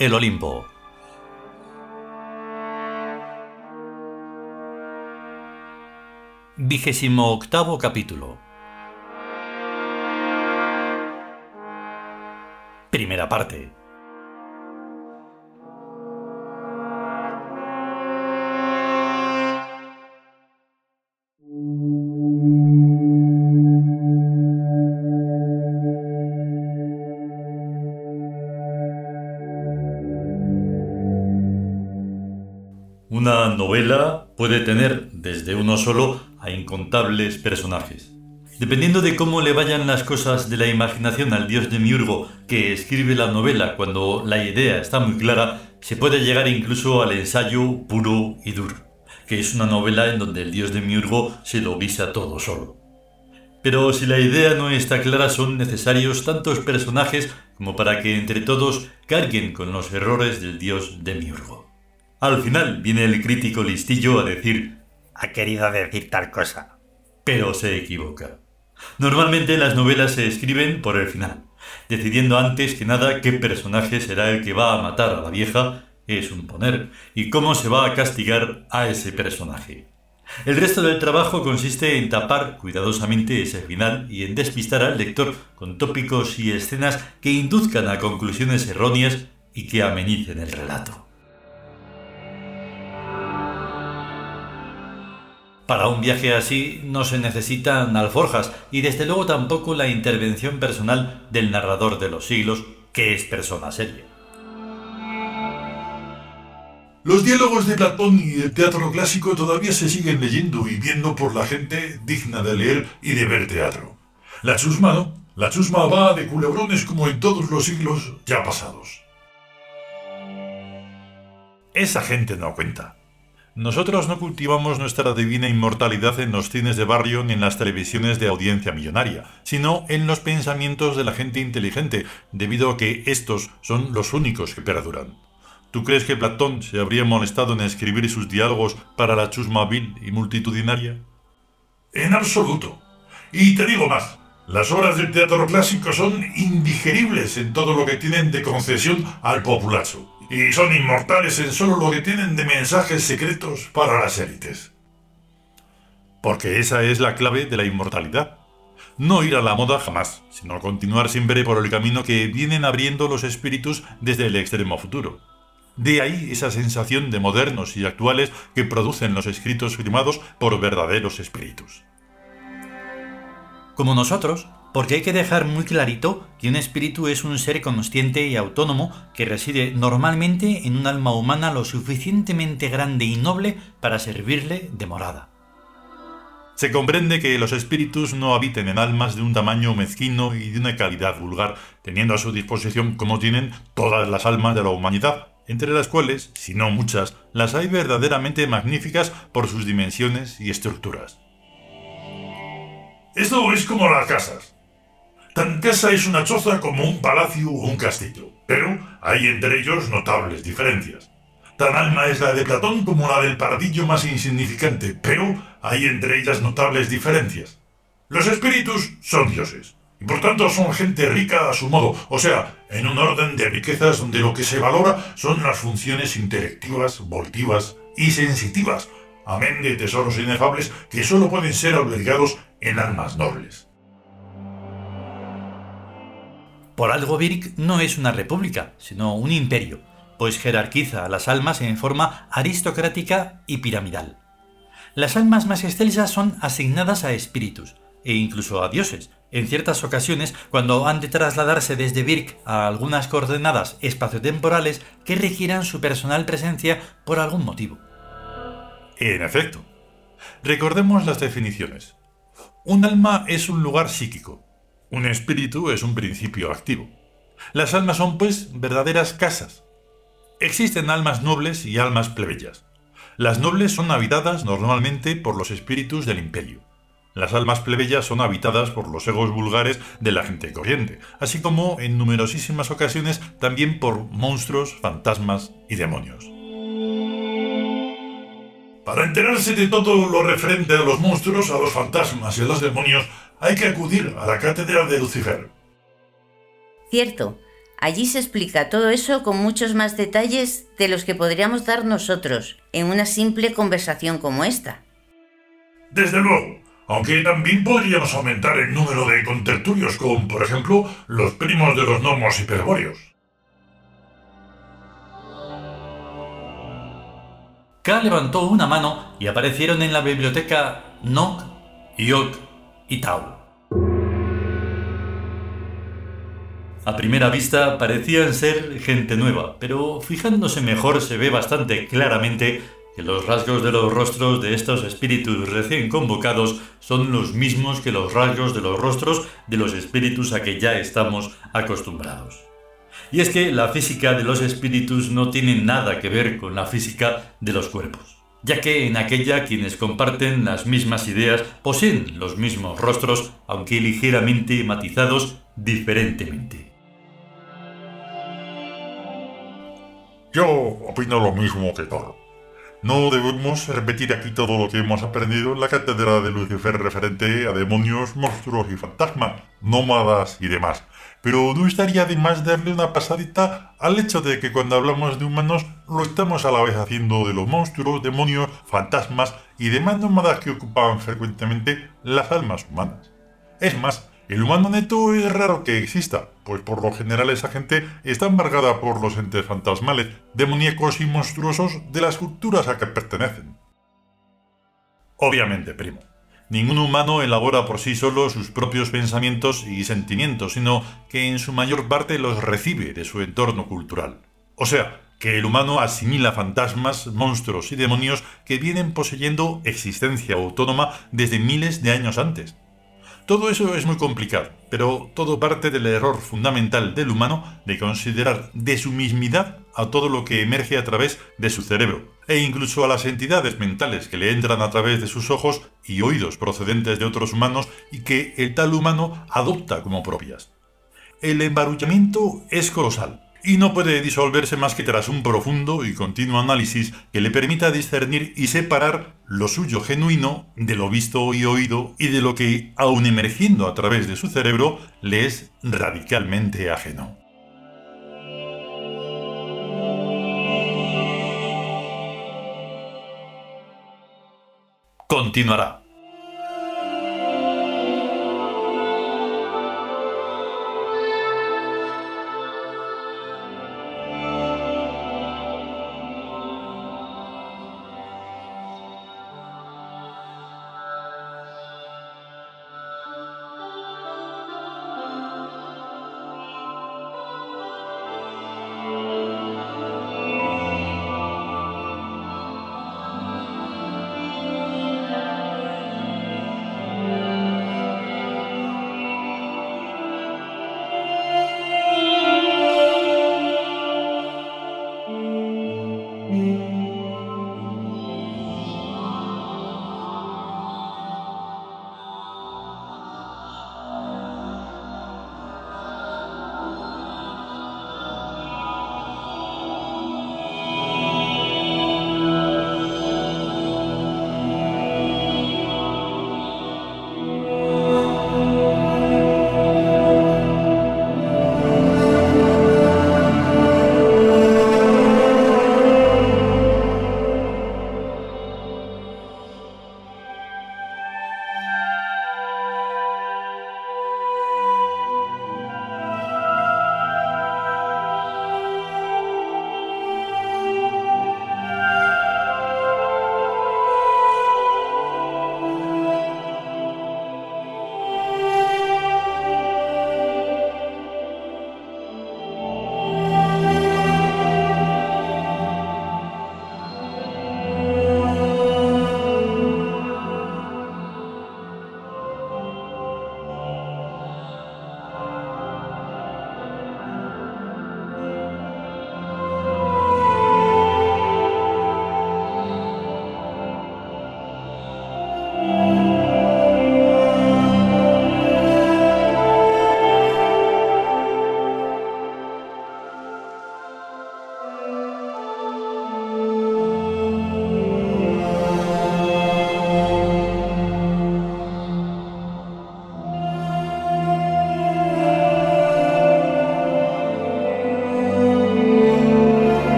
El Olimpo. Vigésimo octavo capítulo. Primera parte. Una novela puede tener desde uno solo a incontables personajes. Dependiendo de cómo le vayan las cosas de la imaginación al dios de Miurgo que escribe la novela cuando la idea está muy clara, se puede llegar incluso al ensayo puro y duro, que es una novela en donde el dios de Miurgo se lo guisa todo solo. Pero si la idea no está clara son necesarios tantos personajes como para que entre todos carguen con los errores del dios de Miurgo. Al final viene el crítico listillo a decir, ha querido decir tal cosa. Pero se equivoca. Normalmente las novelas se escriben por el final, decidiendo antes que nada qué personaje será el que va a matar a la vieja, es un poner, y cómo se va a castigar a ese personaje. El resto del trabajo consiste en tapar cuidadosamente ese final y en despistar al lector con tópicos y escenas que induzcan a conclusiones erróneas y que amenicen el relato. Para un viaje así no se necesitan alforjas y desde luego tampoco la intervención personal del narrador de los siglos, que es persona seria. Los diálogos de Platón y el teatro clásico todavía se siguen leyendo y viendo por la gente digna de leer y de ver teatro. La chusma no, la chusma va de culebrones como en todos los siglos ya pasados. Esa gente no cuenta. Nosotros no cultivamos nuestra divina inmortalidad en los cines de barrio ni en las televisiones de audiencia millonaria, sino en los pensamientos de la gente inteligente, debido a que estos son los únicos que perduran. ¿Tú crees que Platón se habría molestado en escribir sus diálogos para la chusma vil y multitudinaria? En absoluto. Y te digo más, las obras del teatro clásico son indigeribles en todo lo que tienen de concesión al populacho y son inmortales en solo lo que tienen de mensajes secretos para las élites. Porque esa es la clave de la inmortalidad. No ir a la moda jamás, sino continuar siempre por el camino que vienen abriendo los espíritus desde el extremo futuro. De ahí esa sensación de modernos y actuales que producen los escritos firmados por verdaderos espíritus. Como nosotros, porque hay que dejar muy clarito que un espíritu es un ser consciente y autónomo que reside normalmente en un alma humana lo suficientemente grande y noble para servirle de morada. Se comprende que los espíritus no habiten en almas de un tamaño mezquino y de una calidad vulgar, teniendo a su disposición como tienen todas las almas de la humanidad, entre las cuales, si no muchas, las hay verdaderamente magníficas por sus dimensiones y estructuras. Esto es como las casas. Tan casa es una choza como un palacio o un castillo, pero hay entre ellos notables diferencias. Tan alma es la de Platón como la del pardillo más insignificante, pero hay entre ellas notables diferencias. Los espíritus son dioses, y por tanto son gente rica a su modo, o sea, en un orden de riquezas donde lo que se valora son las funciones intelectivas, voltivas y sensitivas, amén de tesoros inefables que solo pueden ser obligados en almas nobles. Por algo Birk no es una república, sino un imperio, pues jerarquiza a las almas en forma aristocrática y piramidal. Las almas más excelsas son asignadas a espíritus, e incluso a dioses, en ciertas ocasiones cuando han de trasladarse desde Birk a algunas coordenadas espaciotemporales que requieran su personal presencia por algún motivo. En efecto. Recordemos las definiciones. Un alma es un lugar psíquico, un espíritu es un principio activo. Las almas son, pues, verdaderas casas. Existen almas nobles y almas plebeyas. Las nobles son habitadas normalmente por los espíritus del imperio. Las almas plebeyas son habitadas por los egos vulgares de la gente corriente, así como en numerosísimas ocasiones también por monstruos, fantasmas y demonios. Para enterarse de todo lo referente a los monstruos, a los fantasmas y a los demonios, hay que acudir a la cátedra de Lucifer. Cierto, Allí se explica todo eso con muchos más detalles de los que podríamos dar nosotros en una simple conversación como esta. Desde luego, aunque también podríamos aumentar el número de contertulios con, por ejemplo, los primos de los gnomos hiperbóreos. K levantó una mano y aparecieron en la biblioteca Nok, Yok y. A primera vista parecían ser gente nueva, pero fijándose mejor se ve bastante claramente que los rasgos de los rostros de estos espíritus recién convocados son los mismos que los rasgos de los rostros de los espíritus a que ya estamos acostumbrados. Y es que la física de los espíritus no tiene nada que ver con la física de los cuerpos, ya que en aquella quienes comparten las mismas ideas poseen los mismos rostros, aunque ligeramente matizados diferentemente. Yo opino lo mismo que todo. No debemos repetir aquí todo lo que hemos aprendido en la cátedra de Lucifer referente a demonios, monstruos y fantasmas, nómadas y demás. Pero no estaría de más darle una pasadita al hecho de que cuando hablamos de humanos lo estamos a la vez haciendo de los monstruos, demonios, fantasmas y demás nómadas que ocupan frecuentemente las almas humanas. Es más, el humano neto es raro que exista, pues por lo general esa gente está embargada por los entes fantasmales, demoníacos y monstruosos de las culturas a que pertenecen. Obviamente, primo. Ningún humano elabora por sí solo sus propios pensamientos y sentimientos, sino que en su mayor parte los recibe de su entorno cultural. O sea, que el humano asimila fantasmas, monstruos y demonios que vienen poseyendo existencia autónoma desde miles de años antes. Todo eso es muy complicado, pero todo parte del error fundamental del humano de considerar de su mismidad a todo lo que emerge a través de su cerebro, e incluso a las entidades mentales que le entran a través de sus ojos y oídos procedentes de otros humanos y que el tal humano adopta como propias. El embarullamiento es colosal, y no puede disolverse más que tras un profundo y continuo análisis que le permita discernir y separar lo suyo genuino de lo visto y oído y de lo que, aun emergiendo a través de su cerebro, le es radicalmente ajeno. Continuará.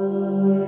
Música